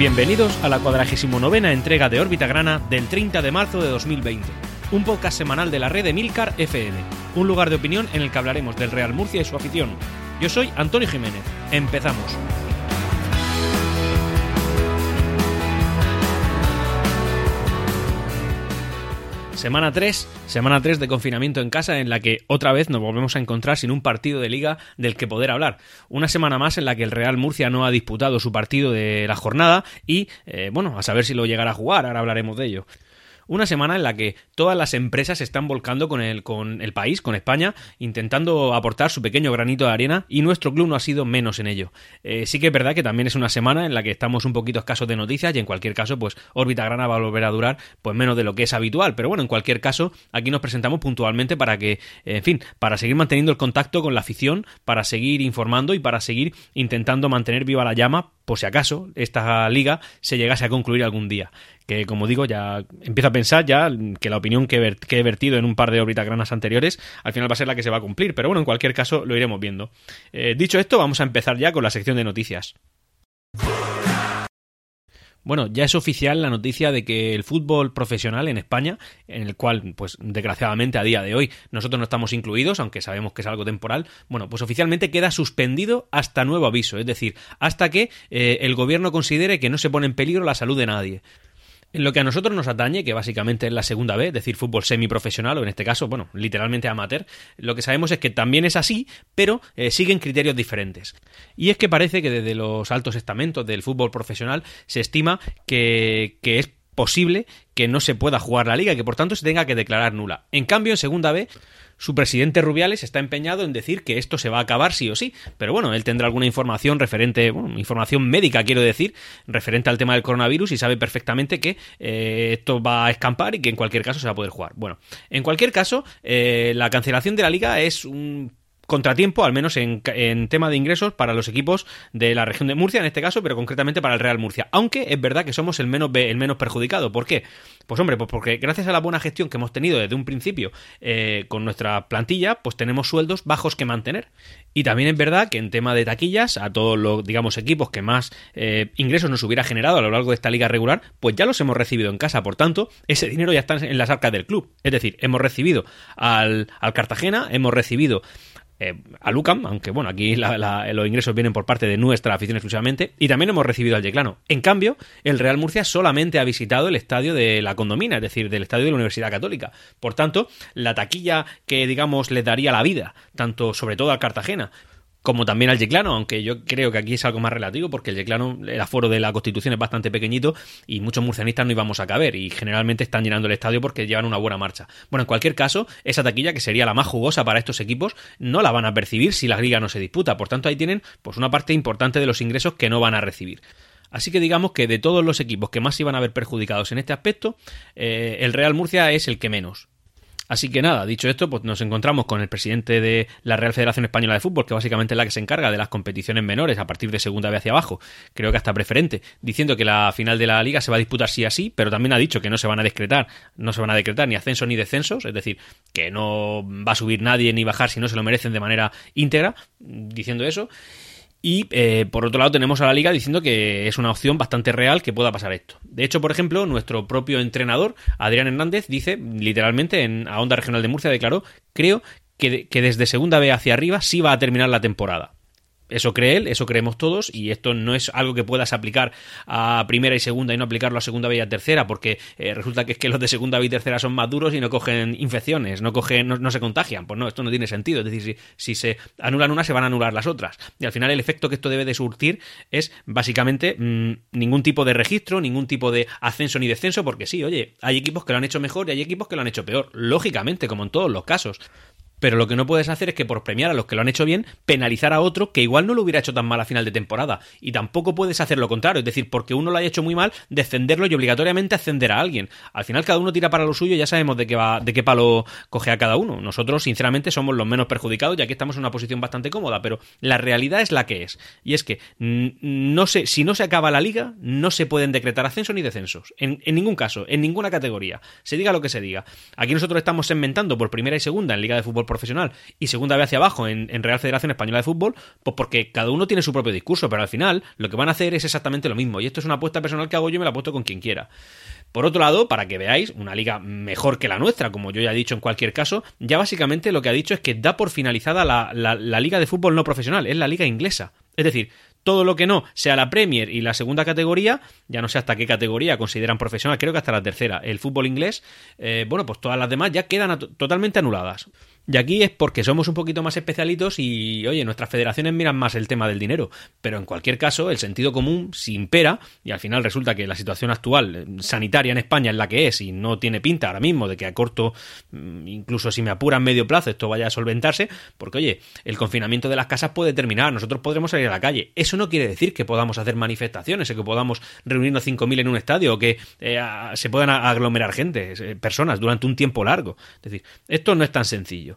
Bienvenidos a la 49 entrega de Órbita Grana del 30 de marzo de 2020, un podcast semanal de la red de Milcar FM, un lugar de opinión en el que hablaremos del Real Murcia y su afición. Yo soy Antonio Jiménez. Empezamos. Semana 3, semana 3 de confinamiento en casa en la que otra vez nos volvemos a encontrar sin un partido de liga del que poder hablar. Una semana más en la que el Real Murcia no ha disputado su partido de la jornada y, eh, bueno, a saber si lo llegará a jugar, ahora hablaremos de ello. Una semana en la que todas las empresas se están volcando con el, con el país, con España, intentando aportar su pequeño granito de arena y nuestro club no ha sido menos en ello. Eh, sí que es verdad que también es una semana en la que estamos un poquito escasos de noticias y en cualquier caso, pues órbita grana va a volver a durar pues menos de lo que es habitual. Pero bueno, en cualquier caso, aquí nos presentamos puntualmente para que, en fin, para seguir manteniendo el contacto con la afición, para seguir informando y para seguir intentando mantener viva la llama por si acaso esta liga se llegase a concluir algún día. Que como digo, ya empiezo a pensar ya que la opinión que, he vertido en un par de órbitas granas anteriores al final va a ser la que se va a cumplir. Pero bueno, en cualquier caso lo iremos viendo. Eh, dicho esto, vamos a empezar ya con la sección de noticias. Bueno, ya es oficial la noticia de que el fútbol profesional en España, en el cual, pues desgraciadamente a día de hoy nosotros no estamos incluidos, aunque sabemos que es algo temporal, bueno, pues oficialmente queda suspendido hasta nuevo aviso, es decir, hasta que eh, el gobierno considere que no se pone en peligro la salud de nadie. En lo que a nosotros nos atañe, que básicamente es la segunda vez, es decir, fútbol semiprofesional, o en este caso, bueno, literalmente amateur, lo que sabemos es que también es así, pero eh, siguen criterios diferentes. Y es que parece que desde los altos estamentos del fútbol profesional se estima que es posible que no se pueda jugar la liga y que por tanto se tenga que declarar nula. En cambio, en segunda B, su presidente Rubiales está empeñado en decir que esto se va a acabar sí o sí, pero bueno, él tendrá alguna información referente, bueno, información médica quiero decir, referente al tema del coronavirus y sabe perfectamente que eh, esto va a escampar y que en cualquier caso se va a poder jugar. Bueno, en cualquier caso, eh, la cancelación de la liga es un contratiempo, al menos en, tema de ingresos, para los equipos de la región de Murcia, en este caso, pero concretamente para el Real Murcia. Aunque es verdad que somos el menos, el menos perjudicado. ¿Por qué? Pues hombre, pues porque gracias a la buena gestión que hemos tenido desde un principio eh, con nuestra plantilla, pues tenemos sueldos bajos que mantener. Y también es verdad que en tema de taquillas, a todos los, digamos, equipos que más eh, ingresos nos hubiera generado a lo largo de esta liga regular, pues ya los hemos recibido en casa. Por tanto, ese dinero ya está en las arcas del club. Es decir, hemos recibido al, al Cartagena, hemos recibido eh, a Lucam, aunque bueno, aquí los ingresos vienen por parte de nuestra afición exclusivamente, y también hemos recibido al Yeclano. En cambio, el Real Murcia solamente ha visitado el estadio de la Condomina, es decir, del estadio de la Universidad Católica. Por tanto, la taquilla que, digamos, le daría la vida, tanto sobre todo a Cartagena, como también al Yeclano, aunque yo creo que aquí es algo más relativo porque el Yeclano, el aforo de la Constitución es bastante pequeñito y muchos murcianistas no íbamos a caber y generalmente están llenando el estadio porque llevan una buena marcha. Bueno, en cualquier caso, esa taquilla que sería la más jugosa para estos equipos no la van a percibir si la liga no se disputa, por tanto ahí tienen pues una parte importante de los ingresos que no van a recibir. Así que digamos que de todos los equipos que más iban a ver perjudicados en este aspecto, eh, el Real Murcia es el que menos. Así que nada, dicho esto, pues nos encontramos con el presidente de la Real Federación Española de Fútbol, que básicamente es la que se encarga de las competiciones menores a partir de segunda vez hacia abajo, creo que hasta preferente, diciendo que la final de la liga se va a disputar sí así, pero también ha dicho que no se van a decretar, no se van a decretar ni ascensos ni descensos, es decir, que no va a subir nadie ni bajar si no se lo merecen de manera íntegra, diciendo eso. Y eh, por otro lado tenemos a la liga diciendo que es una opción bastante real que pueda pasar esto. De hecho, por ejemplo, nuestro propio entrenador, Adrián Hernández, dice literalmente en a Onda Regional de Murcia, declaró, creo que, que desde segunda B hacia arriba sí va a terminar la temporada. Eso cree él, eso creemos todos, y esto no es algo que puedas aplicar a primera y segunda y no aplicarlo a segunda y a tercera, porque eh, resulta que es que los de segunda y tercera son más duros y no cogen infecciones, no cogen, no, se contagian. Pues no, esto no tiene sentido. Es decir, si, se anulan unas, se van a anular las otras. Y al final el efecto que esto debe de surtir es básicamente mm, ningún tipo de registro, ningún tipo de ascenso ni descenso, porque sí, oye, hay equipos que lo han hecho mejor y hay equipos que lo han hecho peor. Lógicamente, como en todos los casos. Pero lo que no puedes hacer es que por premiar a los que lo han hecho bien, penalizar a otro que igual no lo hubiera hecho tan mal a final de temporada. Y tampoco puedes hacer lo contrario, es decir, porque uno lo haya hecho muy mal, descenderlo y obligatoriamente ascender a alguien. Al final cada uno tira para lo suyo, ya sabemos de qué va, de qué palo coge a cada uno. Nosotros, sinceramente, somos los menos perjudicados y aquí estamos en una posición bastante cómoda, pero la realidad es la que es. Y es que no sé, si no se acaba la liga, no se pueden decretar ascensos ni descensos. En, en ningún caso, en ninguna categoría. Se diga lo que se diga. Aquí nosotros estamos segmentando por primera y segunda en Liga de Fútbol profesional y segunda vez hacia abajo en, Real Federación Española de Fútbol, pues porque cada uno tiene su propio discurso, pero al final lo que van a hacer es exactamente lo mismo. Y esto es una apuesta personal que hago yo me la apuesto con quien quiera. Por otro lado, para que veáis, una liga mejor que la nuestra, como yo ya he dicho en cualquier caso, ya básicamente lo que ha dicho es que da por finalizada la, la liga de fútbol no profesional, es la liga inglesa. Es decir, todo lo que no sea la Premier y la segunda categoría, ya no sé hasta qué categoría consideran profesional, creo que hasta la tercera, el fútbol inglés, eh, bueno, pues todas las demás ya quedan totalmente anuladas. Y aquí es porque somos un poquito más especialitos y, oye, nuestras federaciones miran más el tema del dinero. Pero en cualquier caso, el sentido común se impera y al final resulta que la situación actual eh, sanitaria en España es la que es y no tiene pinta ahora mismo de que a corto, mm, incluso si me apuran medio plazo, esto vaya a solventarse. Porque, oye, el confinamiento de las casas puede terminar, nosotros podremos salir a la calle. Eso no quiere decir que podamos hacer manifestaciones o que podamos reunirnos 5.000 en un estadio o que eh, se puedan aglomerar gente, eh, personas, durante un tiempo largo. Es decir, esto no es tan sencillo.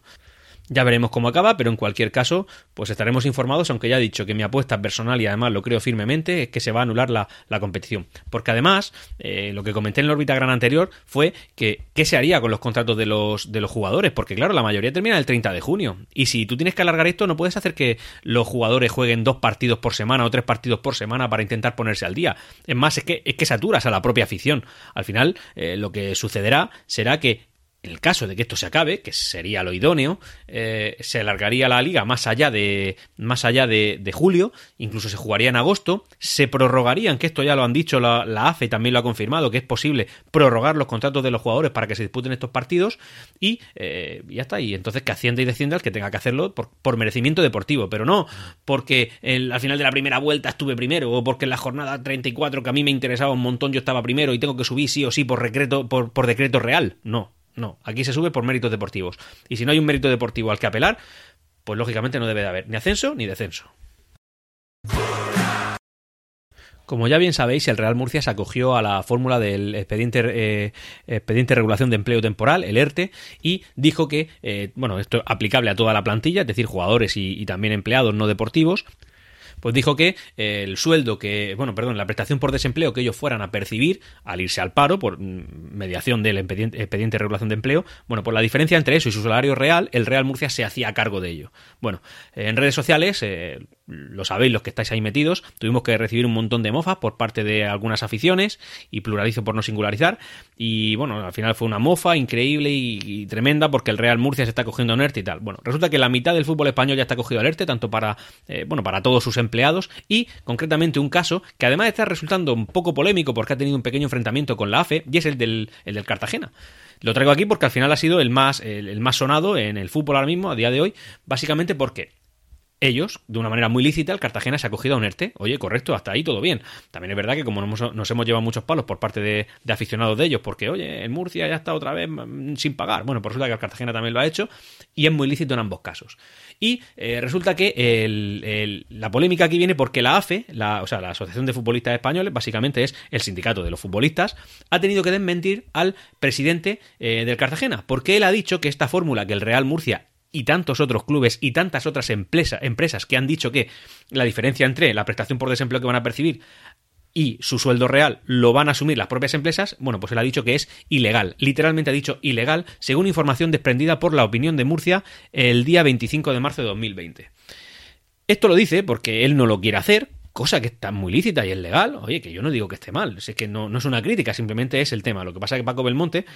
Ya veremos cómo acaba, pero en cualquier caso, pues estaremos informados, aunque ya he dicho que mi apuesta personal y además lo creo firmemente, es que se va a anular la, competición. Porque además, eh, lo que comenté en la órbita gran anterior fue que qué se haría con los contratos de los, de los jugadores, porque claro, la mayoría termina el 30 de junio. Y si tú tienes que alargar esto, no puedes hacer que los jugadores jueguen dos partidos por semana o tres partidos por semana para intentar ponerse al día. Es más, es que, es que saturas a la propia afición. Al final, eh, lo que sucederá será que en el caso de que esto se acabe, que sería lo idóneo, eh, se alargaría la liga más allá de más allá de, julio, incluso se jugaría en agosto, se prorrogarían, que esto ya lo han dicho la, la, AFE también lo ha confirmado, que es posible prorrogar los contratos de los jugadores para que se disputen estos partidos y eh, ya está. Y entonces que Hacienda y descienda el que tenga que hacerlo por, merecimiento deportivo, pero no porque al final de la primera vuelta estuve primero o porque en la jornada 34 que a mí me interesaba un montón yo estaba primero y tengo que subir sí o sí por, decreto, por, por decreto real. No, no, aquí se sube por méritos deportivos. Y si no hay un mérito deportivo al que apelar, pues lógicamente no debe de haber ni ascenso ni descenso. Como ya bien sabéis, el Real Murcia se acogió a la fórmula del expediente, eh, de regulación de empleo temporal, el ERTE, y dijo que, eh, bueno, esto es aplicable a toda la plantilla, es decir, jugadores y también empleados no deportivos, pues dijo que eh, el sueldo que, bueno, perdón, la prestación por desempleo que ellos fueran a percibir al irse al paro por mm, mediación del expediente, de regulación de empleo, bueno, pues la diferencia entre eso y su salario real, el Real Murcia se hacía cargo de ello. Bueno, en redes sociales, eh, lo sabéis los que estáis ahí metidos, tuvimos que recibir un montón de mofas por parte de algunas aficiones y pluralizo por no singularizar y bueno, al final fue una mofa increíble y, tremenda porque el Real Murcia se está cogiendo a ERTE y tal. Bueno, resulta que la mitad del fútbol español ya está cogido al ERTE, tanto para, eh, bueno, para todos sus empleados y concretamente un caso que además está resultando un poco polémico porque ha tenido un pequeño enfrentamiento con la AFE y es el del, el del Cartagena. Lo traigo aquí porque al final ha sido el más, el más sonado en el fútbol ahora mismo, a día de hoy, básicamente porque ellos, de una manera muy lícita, el Cartagena se ha cogido a un ERTE. Oye, correcto, hasta ahí todo bien. También es verdad que como nos nos hemos llevado muchos palos por parte de, aficionados de ellos, porque, oye, en Murcia ya está otra vez mm, sin pagar. Bueno, pues resulta que el Cartagena también lo ha hecho y es muy lícito en ambos casos. Y eh, resulta que la polémica aquí viene porque la AFE, la, o sea, la Asociación de Futbolistas Españoles, básicamente es el sindicato de los futbolistas, ha tenido que desmentir al presidente eh, del Cartagena, porque él ha dicho que esta fórmula que el Real Murcia y tantos otros clubes y tantas otras empresas que han dicho que la diferencia entre la prestación por desempleo que van a percibir y su sueldo real lo van a asumir las propias empresas, bueno, pues él ha dicho que es ilegal. Literalmente ha dicho ilegal, según información desprendida por la opinión de Murcia el día 25 de marzo de 2020. Esto lo dice porque él no lo quiere hacer, cosa que está muy lícita y es legal. Oye, que yo no digo que esté mal, es que no, no es una crítica, simplemente es el tema. Lo que pasa es que Paco Belmonte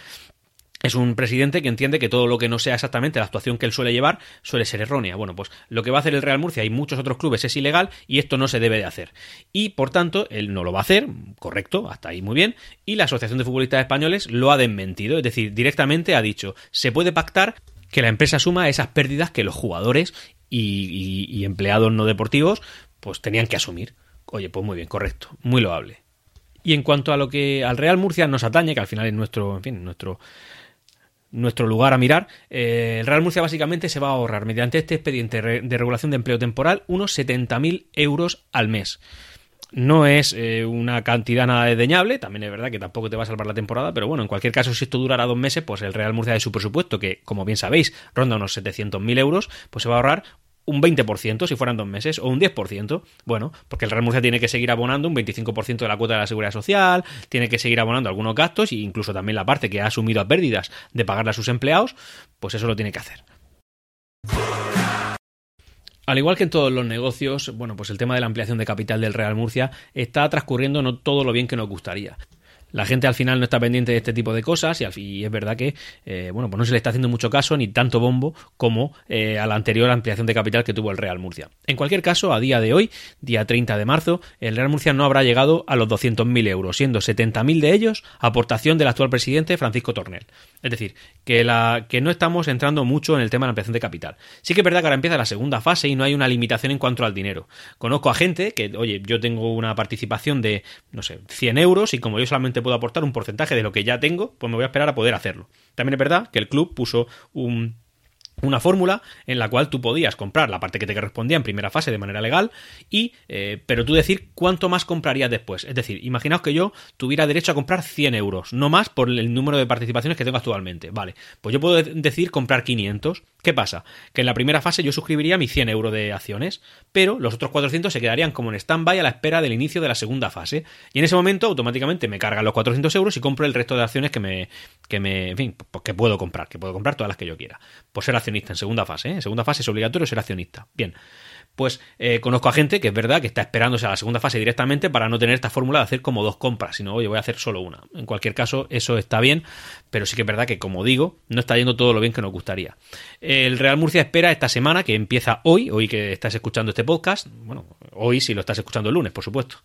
es un presidente que entiende que todo lo que no sea exactamente la actuación que él suele llevar suele ser errónea. Bueno, pues lo que va a hacer el Real Murcia y muchos otros clubes es ilegal y esto no se debe de hacer. Y por tanto, él no lo va a hacer, correcto, hasta ahí muy bien, y la Asociación de Futbolistas Españoles lo ha desmentido, es decir, directamente ha dicho, se puede pactar que la empresa suma esas pérdidas que los jugadores y, empleados no deportivos pues tenían que asumir. Oye, pues muy bien, correcto, muy loable. Y en cuanto a lo que al Real Murcia nos atañe, que al final es nuestro, en fin, nuestro nuestro lugar a mirar, eh, el Real Murcia básicamente se va a ahorrar mediante este expediente de regulación de empleo temporal unos 70.000 euros al mes. No es eh, una cantidad nada desdeñable, también es verdad que tampoco te va a salvar la temporada, pero bueno, en cualquier caso, si esto durará dos meses, pues el Real Murcia de su presupuesto, que como bien sabéis, ronda unos 700.000 euros, pues se va a ahorrar un 20% si fueran dos meses, o un 10%. Bueno, porque el Real Murcia tiene que seguir abonando un 25% de la cuota de la seguridad social, tiene que seguir abonando algunos gastos e incluso también la parte que ha asumido a pérdidas de pagarle a sus empleados, pues eso lo tiene que hacer. Al igual que en todos los negocios, bueno, pues el tema de la ampliación de capital del Real Murcia está transcurriendo no todo lo bien que nos gustaría la gente al final no está pendiente de este tipo de cosas y, es verdad que eh, bueno pues no se le está haciendo mucho caso ni tanto bombo como eh, a la anterior ampliación de capital que tuvo el Real Murcia. En cualquier caso, a día de hoy, día 30 de marzo, el Real Murcia no habrá llegado a los 200.000 euros, siendo 70.000 de ellos aportación del actual presidente Francisco Tornel. Es decir, que, la, que no estamos entrando mucho en el tema de la ampliación de capital. Sí que es verdad que ahora empieza la segunda fase y no hay una limitación en cuanto al dinero. Conozco a gente que, oye, yo tengo una participación de, no sé, 100 euros y como yo solamente puedo aportar un porcentaje de lo que ya tengo, pues me voy a esperar a poder hacerlo. También es verdad que el club puso un una fórmula en la cual tú podías comprar la parte que te correspondía en primera fase de manera legal y eh, pero tú decir cuánto más comprarías después. Es decir imaginaos que yo tuviera derecho a comprar 100 euros no más por el número de participaciones que tengo actualmente. Vale pues yo puedo decir comprar 500 ¿qué pasa? que en la primera fase yo suscribiría mis 100 euros de acciones pero los otros 400 se quedarían como en stand-by a la espera del inicio de la segunda fase. Y en ese momento automáticamente me cargan los 400 euros y compro el resto de acciones que me que me en fin pues que puedo comprar que puedo comprar todas las que yo quiera. Por ser en segunda fase. ¿eh? En segunda fase es obligatorio ser accionista. Bien, pues eh, conozco a gente que es verdad que está esperándose a la segunda fase directamente para no tener esta fórmula de hacer como dos compras, sino, oye, voy a hacer solo una. En cualquier caso, eso está bien, pero sí que es verdad que, como digo, no está yendo todo lo bien que nos gustaría. El Real Murcia espera esta semana, que empieza hoy, hoy que estás escuchando este podcast, bueno, hoy si lo estás escuchando el lunes, por supuesto,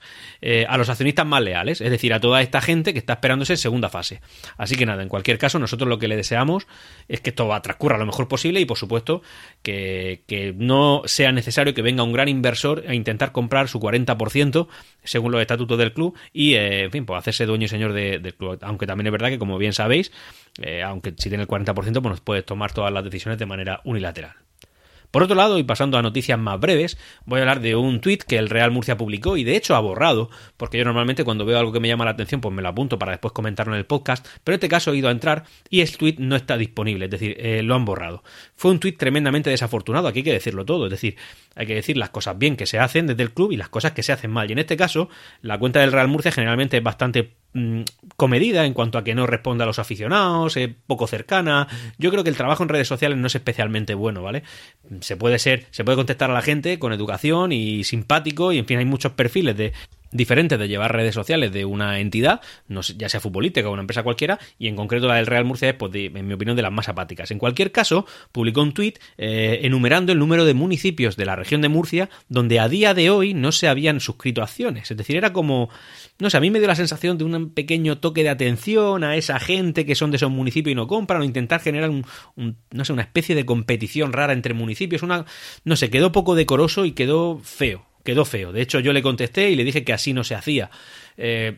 eh, a los accionistas más leales, es decir, a toda esta gente que está esperándose en segunda fase. Así que nada, en cualquier caso, nosotros lo que le deseamos es que esto transcurra lo mejor posible y, por supuesto, que, que no sea necesario que venga un gran inversor a intentar comprar su 40% según los estatutos del club y, eh, en fin, pues hacerse dueño y señor del club. Aunque también es verdad que, como bien sabéis, eh, aunque si tiene el 40%, pues puedes tomar todas las decisiones de manera unilateral. Por otro lado, y pasando a noticias más breves, voy a hablar de un tuit que el Real Murcia publicó y de hecho ha borrado, porque yo normalmente cuando veo algo que me llama la atención, pues me lo apunto para después comentarlo en el podcast, pero en este caso he ido a entrar y el tuit no está disponible, es decir, eh, lo han borrado. Fue un tuit tremendamente desafortunado, aquí hay que decirlo todo, es decir, hay que decir las cosas bien que se hacen desde el club y las cosas que se hacen mal. Y en este caso, la cuenta del Real Murcia generalmente es bastante mm, comedida en cuanto a que no responde a los aficionados, es poco cercana. Yo creo que el trabajo en redes sociales no es especialmente bueno, ¿vale? Se puede ser, se puede contestar a la gente con educación y simpático, y en fin, hay muchos perfiles de diferente de llevar redes sociales de una entidad, ya sea futbolística o una empresa cualquiera, y en concreto la del Real Murcia es, pues, en mi opinión, de las más apáticas. En cualquier caso, publicó un tuit eh, enumerando el número de municipios de la región de Murcia donde a día de hoy no se habían suscrito acciones. Es decir, era como, no sé, a mí me dio la sensación de un pequeño toque de atención a esa gente que son de esos municipios y no compran, o intentar generar un, no sé, una especie de competición rara entre municipios, una, no sé, quedó poco decoroso y quedó feo quedó feo. De hecho, yo le contesté y le dije que así no se hacía. Eh,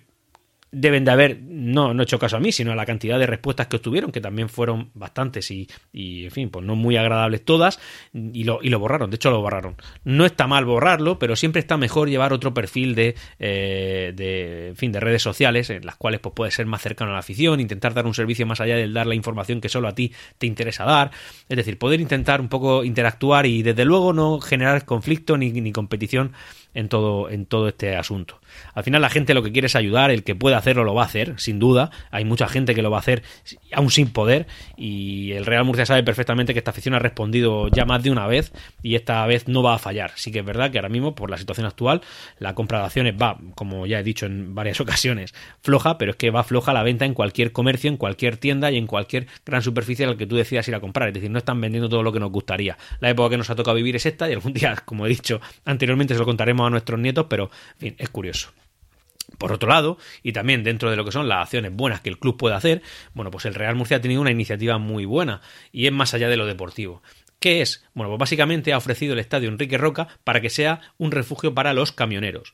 deben de haber, no, no he hecho caso a mí, sino a la cantidad de respuestas que obtuvieron, que también fueron bastantes y, y en fin, pues no muy agradables todas, y lo, y lo borraron, de hecho lo borraron. No está mal borrarlo, pero siempre está mejor llevar otro perfil de, eh, de, en fin, de redes sociales, en las cuales pues puede ser más cercano a la afición, intentar dar un servicio más allá del dar la información que solo a ti te interesa dar, es decir, poder intentar un poco interactuar y desde luego no generar conflicto ni, ni competición en todo, en todo este asunto. Al final la gente lo que quiere es ayudar, el que pueda hacerlo lo va a hacer, sin duda. Hay mucha gente que lo va a hacer aún sin poder y el Real Murcia sabe perfectamente que esta afición ha respondido ya más de una vez y esta vez no va a fallar. Sí que es verdad que ahora mismo, por la situación actual, la compra de acciones va, como ya he dicho en varias ocasiones, floja, pero es que va floja la venta en cualquier comercio, en cualquier tienda y en cualquier gran superficie a la que tú decidas ir a comprar. Es decir, no están vendiendo todo lo que nos gustaría. La época que nos ha tocado vivir es esta y algún día, como he dicho anteriormente, se lo contaremos a nuestros nietos, pero en fin, es curioso. Por otro lado, y también dentro de lo que son las acciones buenas que el club puede hacer, bueno, pues el Real Murcia ha tenido una iniciativa muy buena y es más allá de lo deportivo. ¿Qué es? Bueno, pues básicamente ha ofrecido el estadio Enrique Roca para que sea un refugio para los camioneros.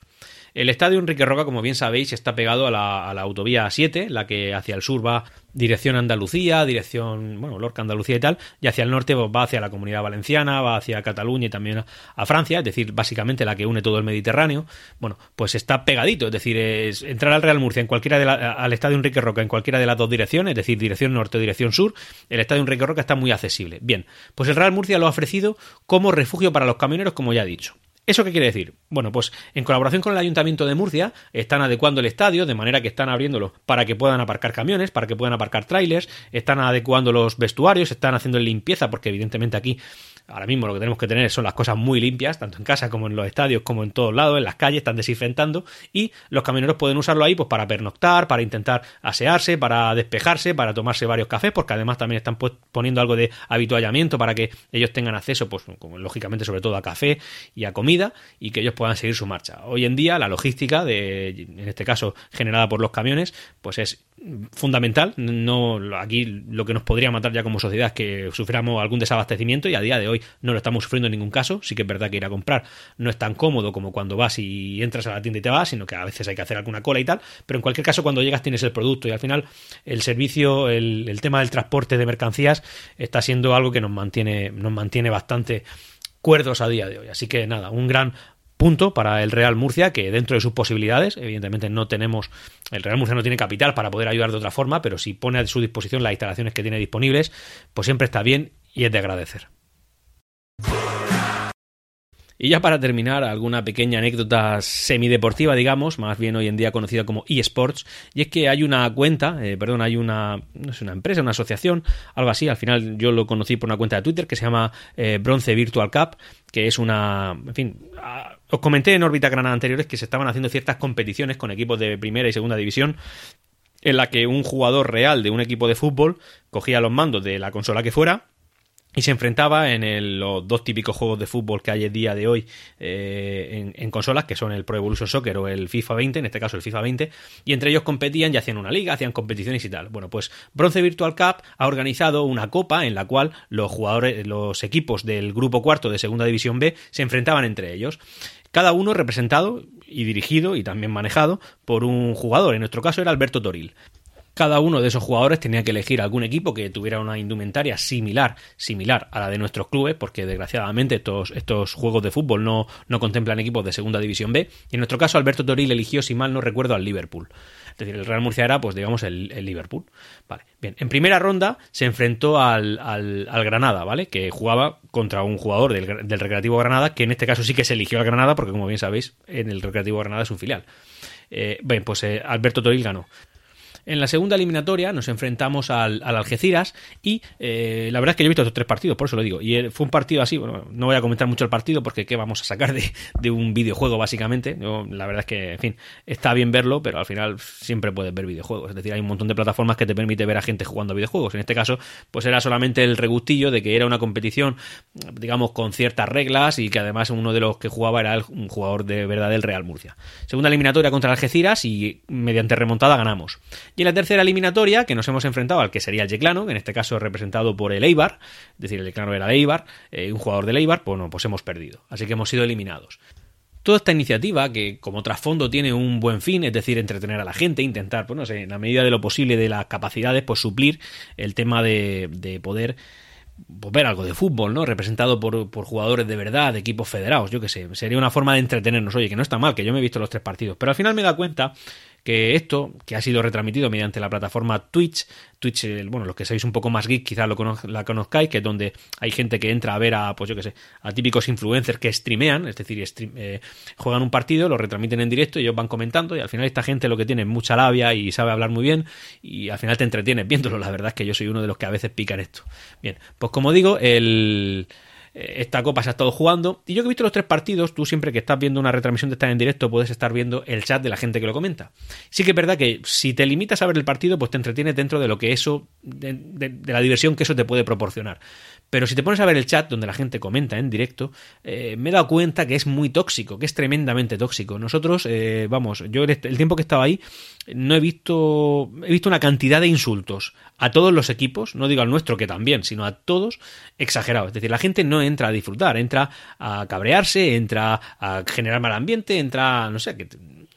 El estadio Enrique Roca, como bien sabéis, está pegado a la, autovía 7, la que hacia el sur va dirección Andalucía, dirección, bueno, Lorca, Andalucía y tal, y hacia el norte va hacia la comunidad valenciana, va hacia Cataluña y también a Francia, es decir, básicamente la que une todo el Mediterráneo. Bueno, pues está pegadito, es decir, es entrar al Real Murcia en cualquiera de al estadio Enrique Roca en cualquiera de las dos direcciones, es decir, dirección norte o dirección sur, el estadio Enrique Roca está muy accesible. Bien, pues el Real Murcia lo ha ofrecido como refugio para los camioneros, como ya he dicho. ¿Eso qué quiere decir? Bueno, pues en colaboración con el Ayuntamiento de Murcia están adecuando el estadio de manera que están abriéndolo para que puedan aparcar camiones, para que puedan aparcar trailers, están adecuando los vestuarios, están haciendo limpieza porque evidentemente aquí Ahora mismo lo que tenemos que tener son las cosas muy limpias, tanto en casa como en los estadios, como en todos lados, en las calles, están desinfectando y los camioneros pueden usarlo ahí pues para pernoctar, para intentar asearse, para despejarse, para tomarse varios cafés, porque además también están poniendo algo de habituallamiento para que ellos tengan acceso, pues como, lógicamente sobre todo a café y a comida y que ellos puedan seguir su marcha. Hoy en día la logística de, en este caso generada por los camiones, pues es fundamental. No, aquí lo que nos podría matar ya como sociedad es que suframos algún desabastecimiento y a día de hoy no lo estamos sufriendo en ningún caso. Sí que es verdad que ir a comprar no es tan cómodo como cuando vas y entras a la tienda y te vas, sino que a veces hay que hacer alguna cola y tal. Pero en cualquier caso, cuando llegas tienes el producto y al final el servicio, el, el tema del transporte de mercancías está siendo algo que nos mantiene, nos mantiene bastante cuerdos a día de hoy. Así que nada, un gran punto para el Real Murcia, que dentro de sus posibilidades, evidentemente no tenemos, el Real Murcia no tiene capital para poder ayudar de otra forma, pero si pone a su disposición las instalaciones que tiene disponibles, pues siempre está bien y es de agradecer. Y ya para terminar, alguna pequeña anécdota semideportiva, digamos, más bien hoy en día conocida como eSports, y es que hay una cuenta, eh, perdón, hay una, no sé, una empresa, una asociación, algo así, al final yo lo conocí por una cuenta de Twitter que se llama eh, Bronce Virtual Cup, que es una, en fin, os comenté en órbita granada anteriores que se estaban haciendo ciertas competiciones con equipos de primera y segunda división en la que un jugador real de un equipo de fútbol cogía los mandos de la consola que fuera y se enfrentaba en los dos típicos juegos de fútbol que hay el día de hoy eh, en, consolas, que son el Pro Evolution Soccer o el FIFA 20, en este caso el FIFA 20, y entre ellos competían y hacían una liga, hacían competiciones y tal. Bueno, pues Bronce Virtual Cup ha organizado una copa en la cual los jugadores, los equipos del grupo cuarto de Segunda División B se enfrentaban entre ellos. Cada uno representado y dirigido y también manejado por un jugador. En nuestro caso era Alberto Toril cada uno de esos jugadores tenía que elegir algún equipo que tuviera una indumentaria similar, similar a la de nuestros clubes, porque desgraciadamente estos, estos juegos de fútbol no, no contemplan equipos de segunda división B. Y en nuestro caso, Alberto Toril eligió, si mal no recuerdo, al Liverpool. Es decir, el Real Murcia era, pues digamos, el, Liverpool. Vale. Bien, en primera ronda se enfrentó al, al, Granada, ¿vale? Que jugaba contra un jugador del, del Recreativo Granada, que en este caso sí que se eligió al Granada, porque como bien sabéis, en el Recreativo Granada es un filial. Eh, bien, pues eh, Alberto Toril ganó. En la segunda eliminatoria nos enfrentamos al, Algeciras y eh, la verdad es que yo he visto estos tres partidos, por eso lo digo. Y fue un partido así, bueno, no voy a comentar mucho el partido porque qué vamos a sacar de, un videojuego básicamente. la verdad es que, en fin, está bien verlo, pero al final siempre puedes ver videojuegos. Es decir, hay un montón de plataformas que te permite ver a gente jugando videojuegos. En este caso, pues era solamente el regustillo de que era una competición, digamos, con ciertas reglas y que además uno de los que jugaba era un jugador de verdad del Real Murcia. Segunda eliminatoria contra Algeciras y mediante remontada ganamos. Y en la tercera eliminatoria, que nos hemos enfrentado al que sería el Yeclano, que en este caso representado por el Eibar, es decir, el Yeclano era el Eibar, eh, un jugador del Eibar, pues, pues hemos perdido. Así que hemos sido eliminados. Toda esta iniciativa, que como trasfondo tiene un buen fin, es decir, entretener a la gente, intentar, pues no sé, en la medida de lo posible de las capacidades, pues suplir el tema de, de poder pues, ver algo de fútbol, ¿no? Representado por, por, jugadores de verdad, de equipos federados, yo qué sé. Sería una forma de entretenernos. Oye, que no está mal, que yo me he visto los tres partidos. Pero al final me da cuenta que esto, que ha sido retransmitido mediante la plataforma Twitch, Twitch, bueno, los que seáis un poco más geek quizás lo la conozcáis, que es donde hay gente que entra a ver a, pues yo que sé, a típicos influencers que streamean, es decir, eh, juegan un partido, lo retransmiten en directo y ellos van comentando y al final esta gente lo que tiene es mucha labia y sabe hablar muy bien y al final te entretienes viéndolo, la verdad es que yo soy uno de los que a veces pican esto. Bien, pues como digo, el... Eh, esta copa se ha estado jugando. Y yo que he visto los tres partidos, tú siempre que estás viendo una retransmisión de estar en directo, puedes estar viendo el chat de la gente que lo comenta. Sí que es verdad que si te limitas a ver el partido, pues te entretienes dentro de lo que eso, de la diversión que eso te puede proporcionar. Pero si te pones a ver el chat donde la gente comenta en directo, eh, me he dado cuenta que es muy tóxico, que es tremendamente tóxico. Nosotros, eh, vamos, yo el tiempo que estaba ahí, no he visto, he visto una cantidad de insultos a todos los equipos, no digo al nuestro que también, sino a todos, exagerados. Es decir, la gente no entra a disfrutar, entra a cabrearse, entra a generar mal ambiente, entra, no sé, que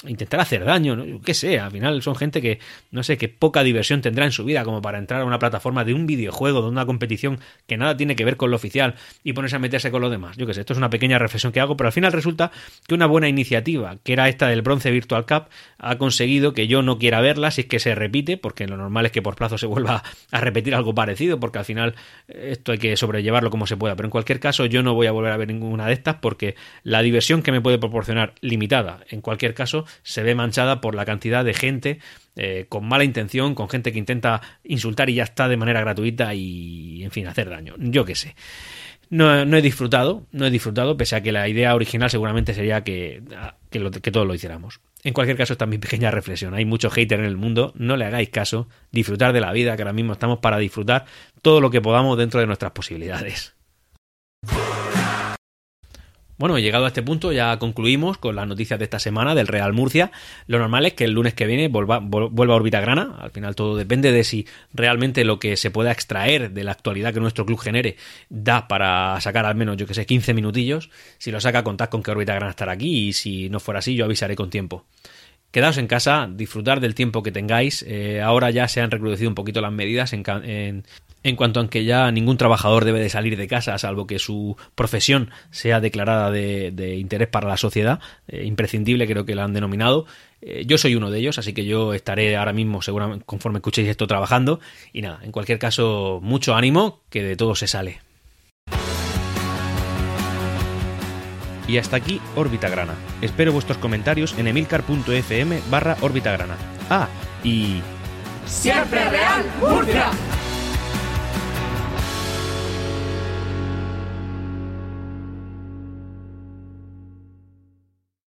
intentar hacer daño, ¿no? qué sé, al final son gente que no sé qué poca diversión tendrá en su vida como para entrar a una plataforma de un videojuego, de una competición que nada tiene que ver con lo oficial y ponerse a meterse con los demás. Yo qué sé, esto es una pequeña reflexión que hago, pero al final resulta que una buena iniciativa, que era esta del Bronce Virtual Cup, ha conseguido que yo no quiera verla si es que se repite, porque lo normal es que por plazo se vuelva a repetir algo parecido, porque al final esto hay que sobrellevarlo como se pueda, pero en cualquier caso yo no voy a volver a ver ninguna de estas porque la diversión que me puede proporcionar limitada en cualquier caso se ve manchada por la cantidad de gente eh, con mala intención, con gente que intenta insultar y ya está de manera gratuita y, en fin, hacer daño. Yo qué sé. No, he disfrutado, no he disfrutado, pese a que la idea original seguramente sería que, que, que todos lo hiciéramos. En cualquier caso, esta es mi pequeña reflexión. Hay mucho hater en el mundo, no le hagáis caso, disfrutar de la vida, que ahora mismo estamos para disfrutar todo lo que podamos dentro de nuestras posibilidades. Bueno, llegado a este punto ya concluimos con las noticias de esta semana del Real Murcia. Lo normal es que el lunes que viene vuelva, vuelva a órbita grana. Al final todo depende de si realmente lo que se pueda extraer de la actualidad que nuestro club genere da para sacar al menos, yo que sé, 15 minutillos. Si lo saca, contad con que órbita grana estará aquí y si no fuera así, yo avisaré con tiempo. Quedaos en casa, disfrutar del tiempo que tengáis. Eh, ahora ya se han recrudecido un poquito las medidas en, en cuanto a que ya ningún trabajador debe de salir de casa, salvo que su profesión sea declarada de, interés para la sociedad, eh, imprescindible creo que la han denominado. Eh, yo soy uno de ellos, así que yo estaré ahora mismo, seguramente, conforme escuchéis esto, trabajando. Y nada, en cualquier caso, mucho ánimo, que de todo se sale. Y hasta aquí Órbita Grana. Espero vuestros comentarios en emilcar.fm barra Órbita Grana. Ah, y... ¡Siempre Real Murcia!